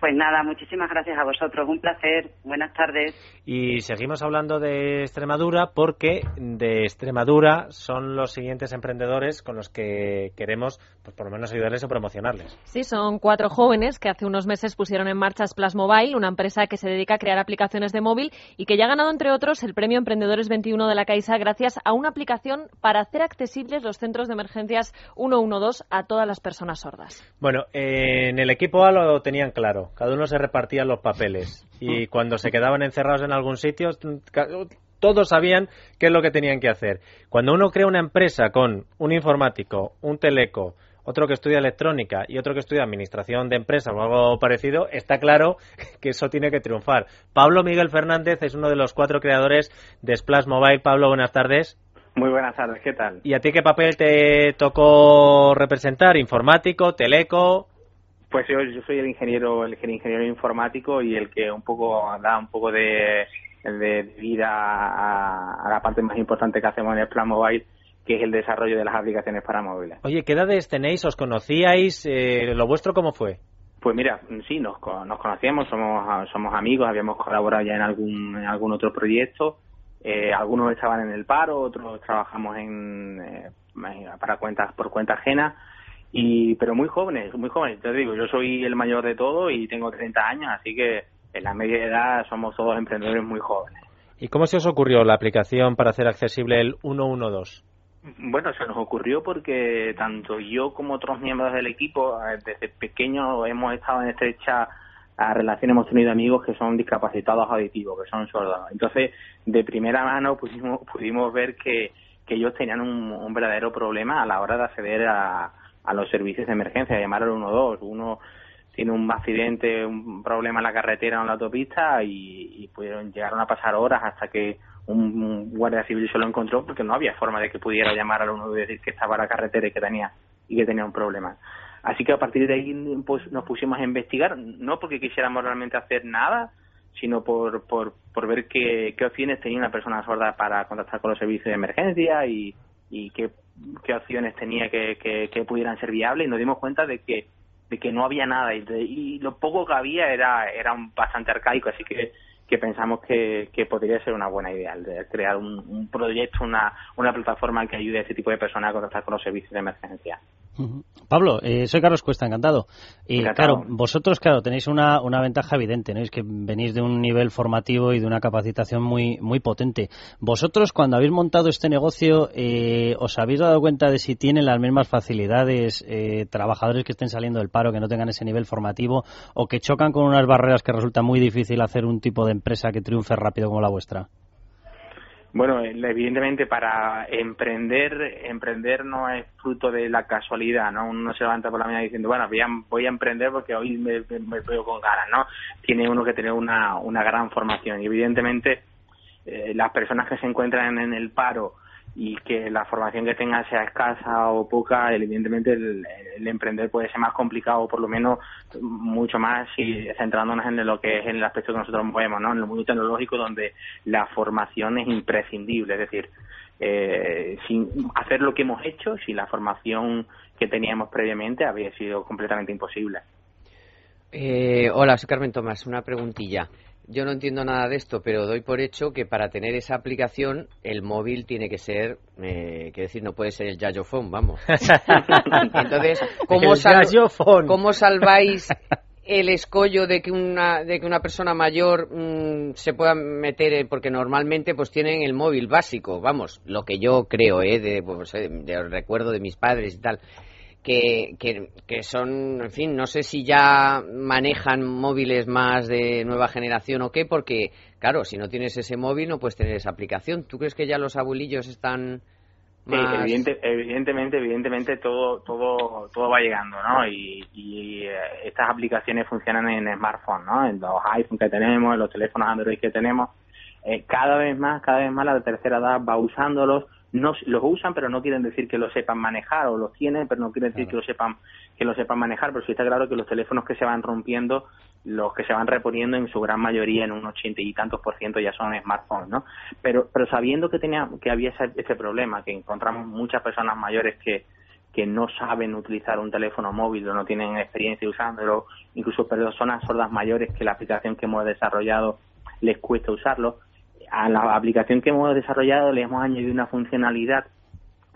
Pues nada, muchísimas gracias a vosotros. Un placer. Buenas tardes. Y seguimos hablando de Extremadura porque de Extremadura son los siguientes emprendedores con los que queremos, pues por lo menos ayudarles o promocionarles. Sí, son cuatro jóvenes que hace unos meses pusieron en marcha Splash Mobile, una empresa que se dedica a crear aplicaciones de móvil y que ya ha ganado, entre otros, el premio Emprendedores 21 de la Caixa gracias a una aplicación para hacer accesibles los centros de emergencias 112 a todas las personas sordas. Bueno, en el equipo A lo tenían claro cada uno se repartía los papeles y cuando se quedaban encerrados en algún sitio, todos sabían qué es lo que tenían que hacer. Cuando uno crea una empresa con un informático, un teleco, otro que estudia electrónica y otro que estudia administración de empresas o algo parecido, está claro <laughs> que eso tiene que triunfar. Pablo Miguel Fernández es uno de los cuatro creadores de Splash Mobile. Pablo, buenas tardes. Muy buenas tardes, ¿qué tal? ¿Y a ti qué papel te tocó representar? ¿Informático, teleco? Pues yo, yo soy el ingeniero, el ingeniero informático y el que un poco da un poco de, vida a, la parte más importante que hacemos en el plan mobile, que es el desarrollo de las aplicaciones para móviles. Oye, ¿qué edades tenéis? ¿Os conocíais? Eh, ¿Lo vuestro cómo fue? Pues mira, sí, nos, nos conocíamos, somos, somos amigos, habíamos colaborado ya en algún, en algún otro proyecto. Eh, algunos estaban en el paro, otros trabajamos en, eh, para cuentas por cuenta ajena y pero muy jóvenes, muy jóvenes. Te digo, yo soy el mayor de todos y tengo 30 años, así que en la media edad somos todos emprendedores muy jóvenes. ¿Y cómo se os ocurrió la aplicación para hacer accesible el 112? Bueno, se nos ocurrió porque tanto yo como otros miembros del equipo, eh, desde pequeño hemos estado en estrecha relación, hemos tenido amigos que son discapacitados auditivos, que son sordos. Entonces, de primera mano pudimos, pudimos ver que, que ellos tenían un, verdadero problema a la hora de acceder a, a los servicios de emergencia, llamar al 112. Uno tiene un accidente, un problema en la carretera o en la autopista y, y pudieron llegaron a pasar horas hasta que un, guardia civil se lo encontró porque no había forma de que pudiera llamar al 112 y decir que estaba en la carretera y que tenía y que tenía un problema. Así que a partir de ahí pues, nos pusimos a investigar, no porque quisiéramos realmente hacer nada, sino por, por, por ver qué, qué opciones tenía una persona sorda para contactar con los servicios de emergencia y, y qué, qué opciones tenía que, que, que, pudieran ser viables y nos dimos cuenta de que de que no había nada y, y lo poco que había era era un, bastante arcaico así que que pensamos que, que podría ser una buena idea, de crear un, un proyecto, una, una plataforma que ayude a ese tipo de personas a contactar con los servicios de emergencia. Pablo, eh, soy Carlos Cuesta, encantado. Y claro, vosotros, claro, tenéis una, una ventaja evidente, ¿no? Es que venís de un nivel formativo y de una capacitación muy, muy potente. Vosotros, cuando habéis montado este negocio, eh, ¿os habéis dado cuenta de si tienen las mismas facilidades eh, trabajadores que estén saliendo del paro, que no tengan ese nivel formativo, o que chocan con unas barreras que resulta muy difícil hacer un tipo de empresa que triunfe rápido como la vuestra? Bueno, evidentemente para emprender, emprender no es fruto de la casualidad, ¿no? Uno se levanta por la mañana diciendo, bueno, voy a, emprender porque hoy me, veo con ganas, ¿no? Tiene uno que tener una, una gran formación y evidentemente eh, las personas que se encuentran en el paro y que la formación que tenga sea escasa o poca, evidentemente el, emprender puede ser más complicado, o por lo menos mucho más si centrándonos en lo que es en el aspecto que nosotros movemos, ¿no? En el mundo tecnológico donde la formación es imprescindible, es decir, eh, sin hacer lo que hemos hecho, si la formación que teníamos previamente habría sido completamente imposible. Eh, hola, soy Carmen Tomás. Una preguntilla. Yo no entiendo nada de esto, pero doy por hecho que para tener esa aplicación el móvil tiene que ser, eh, que decir, no puede ser el Yayophone, vamos. <laughs> Entonces, ¿cómo, ¿cómo salváis el escollo de que una de que una persona mayor mm, se pueda meter porque normalmente pues tienen el móvil básico vamos lo que yo creo eh de, pues, eh, de recuerdo de mis padres y tal que, que, son, en fin, no sé si ya manejan móviles más de nueva generación o qué, porque, claro, si no tienes ese móvil no puedes tener esa aplicación. ¿Tú crees que ya los abuelillos están más... evidentemente, evidentemente todo, todo, todo va llegando, ¿no? Y, eh, estas aplicaciones funcionan en smartphones, ¿no? En los iPhones que tenemos, en los teléfonos Android que tenemos. Eh, cada vez más, cada vez más la tercera edad va usándolos no los usan pero no quieren decir que lo sepan manejar o los tienen pero no quieren decir que lo sepan que lo sepan manejar. Pero sí está claro que los teléfonos que se van rompiendo los que se van reponiendo en su gran mayoría en un ochenta y tantos por ciento ya son smartphones no pero pero sabiendo que tenía que había ese, ese problema que encontramos muchas personas mayores que que no saben utilizar un teléfono móvil o no tienen experiencia usándolo, incluso personas sordas mayores que la aplicación que hemos desarrollado les cuesta usarlo, a la aplicación que hemos desarrollado le hemos añadido una funcionalidad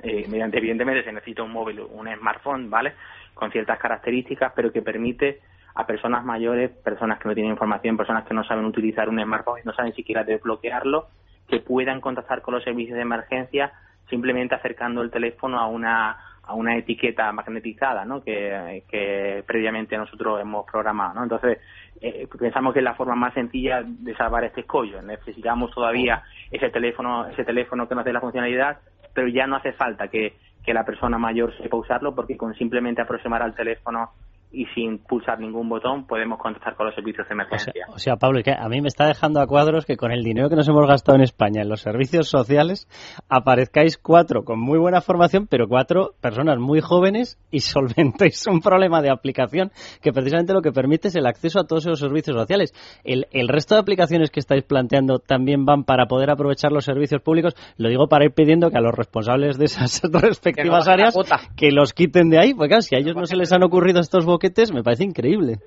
eh, mediante evidentemente se necesita un móvil, un smartphone, ¿vale? Con ciertas características, pero que permite a personas mayores, personas que no tienen información, personas que no saben utilizar un smartphone y no saben siquiera desbloquearlo, que puedan contactar con los servicios de emergencia simplemente acercando el teléfono a una a una etiqueta magnetizada ¿no? que, que previamente nosotros hemos programado. ¿no? Entonces, eh, pensamos que es la forma más sencilla de salvar este escollo. Necesitamos todavía ese teléfono, ese teléfono que nos dé la funcionalidad, pero ya no hace falta que, que la persona mayor sepa usarlo porque con simplemente aproximar al teléfono y sin pulsar ningún botón podemos contactar con los servicios de emergencia. O sea, Pablo, a mí me está dejando a cuadros que con el dinero que nos hemos gastado en España en los servicios sociales aparezcáis cuatro con muy buena formación, pero cuatro personas muy jóvenes y <laughs> solventéis un problema de aplicación que precisamente lo que permite es el acceso a todos esos servicios sociales. El, el resto de aplicaciones que estáis planteando también van para poder aprovechar los servicios públicos. Lo digo para ir pidiendo que a los responsables de esas <laughs> respectivas áreas que los quiten de ahí, porque claro, si a ellos no se les han ocurrido estos me parece increíble.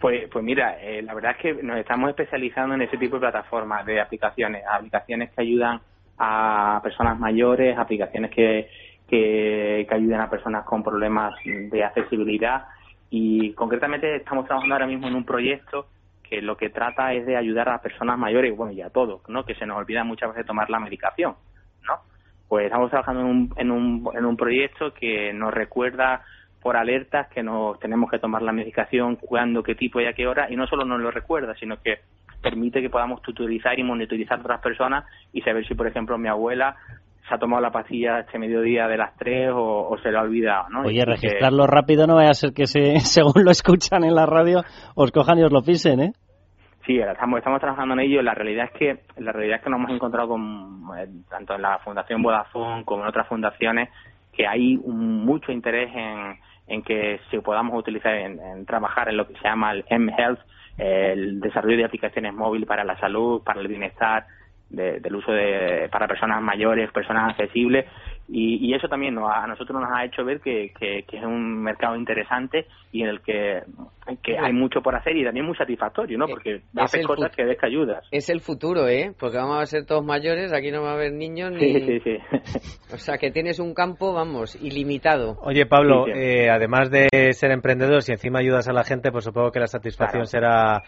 Pues, pues mira, eh, la verdad es que nos estamos especializando en ese tipo de plataformas de aplicaciones, aplicaciones que ayudan a personas mayores, aplicaciones que, que, que ayuden a personas con problemas de accesibilidad y concretamente estamos trabajando ahora mismo en un proyecto que lo que trata es de ayudar a personas mayores, bueno, y a todos, ¿no? Que se nos olvida muchas veces tomar la medicación, ¿no? Pues estamos trabajando en un, en un, en un proyecto que nos recuerda por alertas que nos tenemos que tomar la medicación, cuándo, qué tipo y a qué hora, y no solo nos lo recuerda, sino que permite que podamos tutorizar y monitorizar a otras personas y saber si, por ejemplo, mi abuela se ha tomado la pastilla este mediodía de las tres o, se lo ha olvidado, ¿no? Oye, registrarlo rápido no vaya a ser que se, <laughs> según lo escuchan en la radio os cojan y os lo pisen, ¿eh? Sí, estamos, estamos trabajando en ello. La realidad es que la realidad es que nos hemos encontrado con eh, tanto en la Fundación Vodafone como en otras fundaciones que hay mucho interés en, en que se podamos utilizar en, trabajar en lo que se llama el M-Health, el desarrollo de aplicaciones móviles para la salud, para el bienestar, del uso de, para personas mayores, personas accesibles y, eso también a nosotros nos ha hecho ver que, que, es un mercado interesante y en el que, que hay mucho por hacer y también muy satisfactorio, ¿no? Porque haces cosas que ves que ayudas. Es el futuro, ¿eh? Porque vamos a ser todos mayores, aquí no va a haber niños ni... Sí, sí, sí. <laughs> O sea, que tienes un campo, vamos, ilimitado. Oye, Pablo, eh, además de ser emprendedor, si encima ayudas a la gente, pues supongo que la satisfacción será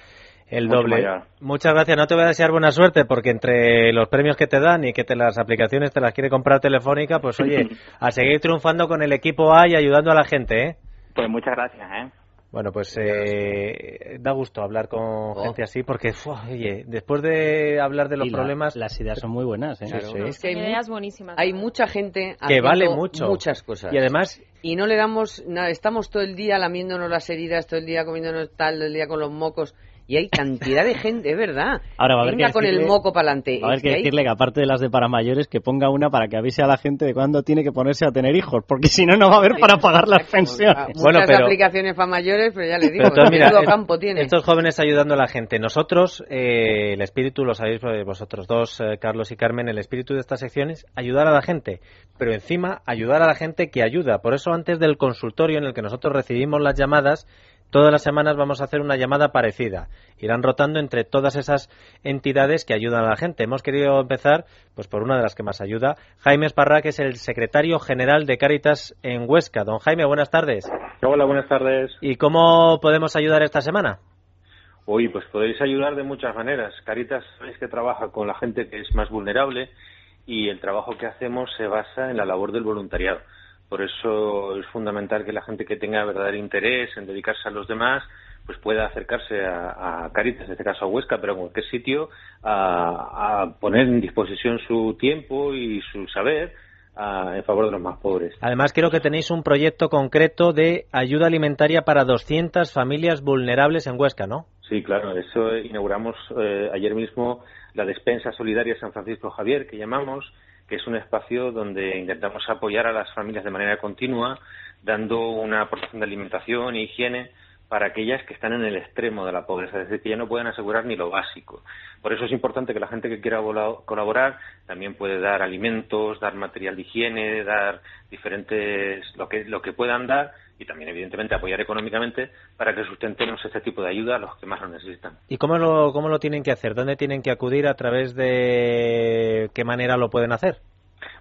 el doble. Muchas gracias. No te voy a desear buena suerte porque entre los premios que te dan y que te las aplicaciones te las quiere comprar Telefónica, pues oye, <laughs> a seguir triunfando con el equipo A y ayudando a la gente, ¿eh? Pues muchas gracias, ¿eh? Bueno, pues eh, da gusto hablar con oh. gente así porque, oye, después de hablar de los problemas... Las ideas son muy buenas, ¿eh? Es que hay ideas buenísimas. Hay mucha gente que vale mucho. muchas cosas. Y además... Y no le damos nada, estamos todo el día lamiéndonos las heridas, todo el día comiéndonos tal, todo el día con los mocos y hay cantidad de gente, es verdad. Ahora va a Venga con el moco para adelante. Va a haber que, decirle que aparte de las de para mayores, que ponga una para que avise a la gente de cuándo tiene que ponerse a tener hijos, porque si no, no va a haber para pagar las pensiones. Muchas bueno, pero, aplicaciones para mayores, pero ya le digo, todo campo tiene. Estos jóvenes ayudando a la gente. Nosotros, eh, el espíritu, lo sabéis vosotros dos, eh, Carlos y Carmen, el espíritu de estas secciones, ayudar a la gente, pero encima ayudar a la gente que ayuda. Por eso antes del consultorio en el que nosotros recibimos las llamadas, Todas las semanas vamos a hacer una llamada parecida. Irán rotando entre todas esas entidades que ayudan a la gente. Hemos querido empezar pues por una de las que más ayuda, Jaime Esparra, que es el secretario general de Cáritas en Huesca. Don Jaime, buenas tardes. Hola, buenas tardes. ¿Y cómo podemos ayudar esta semana? Hoy, pues podéis ayudar de muchas maneras. Caritas es que trabaja con la gente que es más vulnerable y el trabajo que hacemos se basa en la labor del voluntariado. Por eso es fundamental que la gente que tenga verdadero interés en dedicarse a los demás pues pueda acercarse a, Caritas, en este caso a Huesca, pero en cualquier sitio, a, poner en disposición su tiempo y su saber en favor de los más pobres. Además, creo que tenéis un proyecto concreto de ayuda alimentaria para 200 familias vulnerables en Huesca, ¿no? Sí, claro. Eso inauguramos eh, ayer mismo la despensa solidaria San Francisco Javier, que llamamos, que es un espacio donde intentamos apoyar a las familias de manera continua, dando una porción de alimentación e higiene para aquellas que están en el extremo de la pobreza, es decir, que ya no pueden asegurar ni lo básico. Por eso es importante que la gente que quiera colaborar también puede dar alimentos, dar material de higiene, dar diferentes, lo que, lo que puedan dar y también, evidentemente, apoyar económicamente para que sustentemos este tipo de ayuda a los que más lo necesitan. ¿Y cómo lo, cómo lo tienen que hacer? ¿Dónde tienen que acudir? ¿A través de qué manera lo pueden hacer?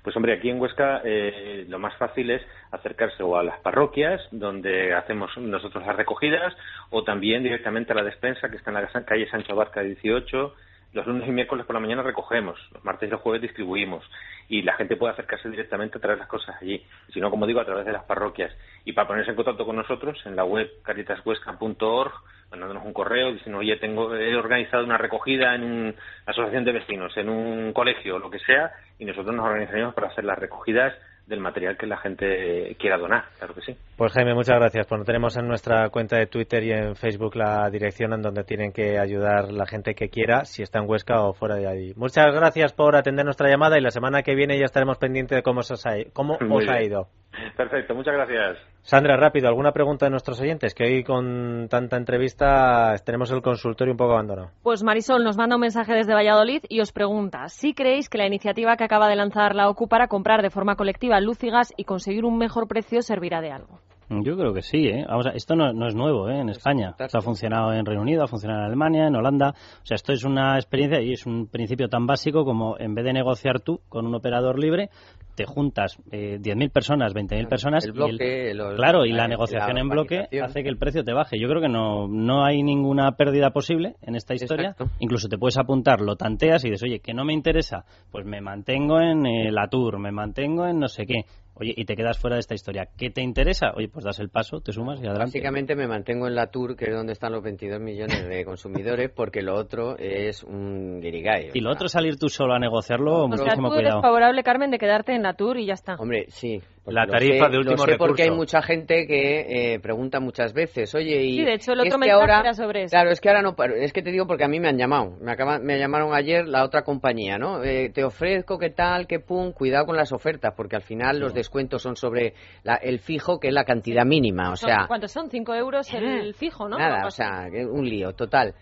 Pues hombre, aquí en Huesca eh, lo más fácil es acercarse o a las parroquias, donde hacemos nosotros las recogidas, o también directamente a la despensa, que está en la calle Sancho Barca 18, los lunes y miércoles por la mañana recogemos, los martes y los jueves distribuimos y la gente puede acercarse directamente a traer las cosas allí, si no, como digo, a través de las parroquias. Y para ponerse en contacto con nosotros, en la web caritashuesca.org, mandándonos un correo diciendo, oye, tengo, he organizado una recogida en una asociación de vecinos, en un colegio, lo que sea, y nosotros nos organizaremos para hacer las recogidas del material que la gente quiera donar, claro que sí. Pues Jaime, muchas gracias. Pues tenemos en nuestra cuenta de Twitter y en Facebook la dirección en donde tienen que ayudar la gente que quiera, si está en Huesca o fuera de allí. Muchas gracias por atender nuestra llamada y la semana que viene ya estaremos pendientes de cómo os ha, cómo <laughs> os ha ido. Perfecto, muchas gracias. Sandra, rápido, ¿alguna pregunta de nuestros oyentes? Que hoy con tanta entrevista tenemos el consultorio un poco abandonado. Pues Marisol nos manda un mensaje desde Valladolid y os pregunta si creéis que la iniciativa que acaba de lanzar la OCU para comprar de forma colectiva luz y gas y conseguir un mejor precio servirá de algo. Yo creo que sí, ¿eh? Vamos a, esto no, no, es nuevo ¿eh? en España. Esto ha funcionado en Reino Unido, ha funcionado en Alemania, en Holanda. O sea, esto es una experiencia y es un principio tan básico como en vez de negociar tú con un operador libre, te juntas eh, 10.000 personas, 20.000 personas. El bloque, y el, claro, y la negociación la en bloque hace que el precio te baje. Yo creo que no, no hay ninguna pérdida posible en esta historia. Exacto. Incluso te puedes apuntar, lo tanteas y dices, oye, que no me interesa, pues me mantengo en eh, la tour, me mantengo en no sé qué. Oye, y te quedas fuera de esta historia. ¿Qué te interesa? Oye, pues das el paso, te sumas y adelante. Básicamente me mantengo en la Tour, que es donde están los 22 millones de consumidores, porque lo otro es un guirigay. Y lo otro es salir tú solo a negociarlo, o muchísimo sea, tú cuidado. eres favorable, Carmen, de quedarte en la Tour y ya está. Hombre, sí. La tarifa sé, de último lo sé recurso. porque hay mucha gente que eh, pregunta muchas veces, oye, y Sí, de hecho, el es otro que mensaje ahora, era sobre eso. Claro, es que ahora no, es que te digo porque a mí me han llamado, me, acaba, me llamaron ayer la otra compañía, ¿no? Eh, te ofrezco, qué tal, qué pum, cuidado con las ofertas, porque al final los descuentos son sobre la, el fijo, que es la cantidad mínima, o sea, ¿Cuántos son? ¿Cinco euros el fijo, no? Nada, o sea, un lío total.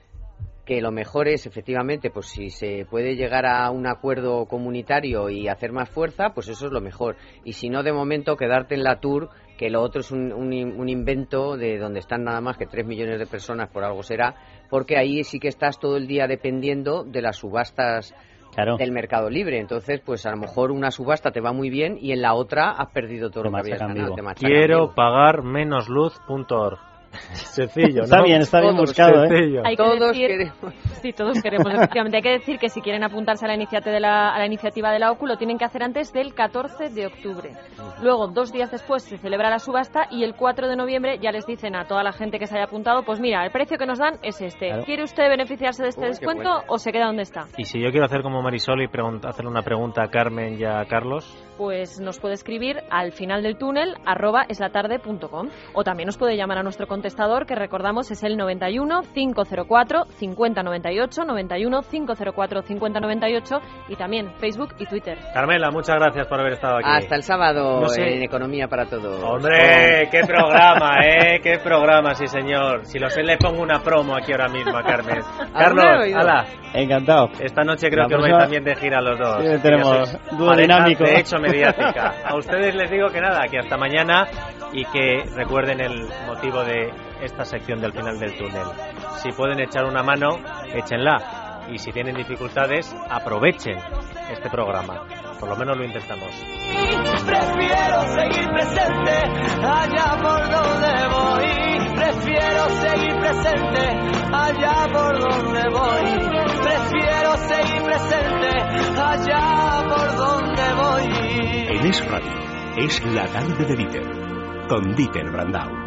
Que lo mejor es, efectivamente, pues si se puede llegar a un acuerdo comunitario y hacer más fuerza, pues eso es lo mejor. Y si no, de momento, quedarte en la tour, que lo otro es un, un, un invento de donde están nada más que 3 millones de personas, por algo será, porque ahí sí que estás todo el día dependiendo de las subastas Claro. del mercado libre. Entonces, pues a lo mejor una subasta te va muy bien y en la otra has perdido todo Te lo que habías ganado. te Quiero pagar menos luz.org. Sencillo, ¿no? Está bien, está bien Todos, buscado, ¿eh? Hay que Todos decir- queremos. Sí, todos queremos, efectivamente. Hay que decir que si quieren apuntarse a la, iniciativa de la, a la iniciativa de la OCU, lo tienen que hacer antes del 14 de octubre. Luego, dos días después, se celebra la subasta y el 4 de noviembre ya les dicen a toda la gente que se haya apuntado, pues mira, el precio que nos dan es este. Claro. ¿Quiere usted beneficiarse de este Uy, descuento bueno. o se queda donde está? Y si yo quiero hacer como Marisol y hacerle una pregunta a Carmen y a Carlos, Pues nos puede escribir al final del túnel arroba eslatarde.com o también nos puede llamar a nuestro contestador que recordamos es el 91 504 5098 91 504 5098 y también Facebook y Twitter. Carmela, muchas gracias por haber estado aquí. Hasta el sábado No sé. en Economía para Todos. Hombre, qué programa, <laughs> ¿eh? Qué programa, sí señor. Si lo sé, le pongo una promo aquí ahora mismo a Carmen. <laughs> Carlos, ala. Encantado. Esta noche creo La que os vais también de gira los dos. Sí, tenemos dúo dinámico. De hecho, mediática. <laughs> A ustedes les digo que nada, que hasta mañana y que recuerden el motivo de esta sección del final del túnel. Si pueden echar una mano, échenla. Y si tienen dificultades, aprovechen este programa. Por lo menos lo intentamos. Prefiero seguir presente allá por donde voy. Prefiero seguir presente allá por donde voy. Prefiero seguir presente allá por donde voy. En Es Radio, es la tarde de Dieter, con Dieter Brandau.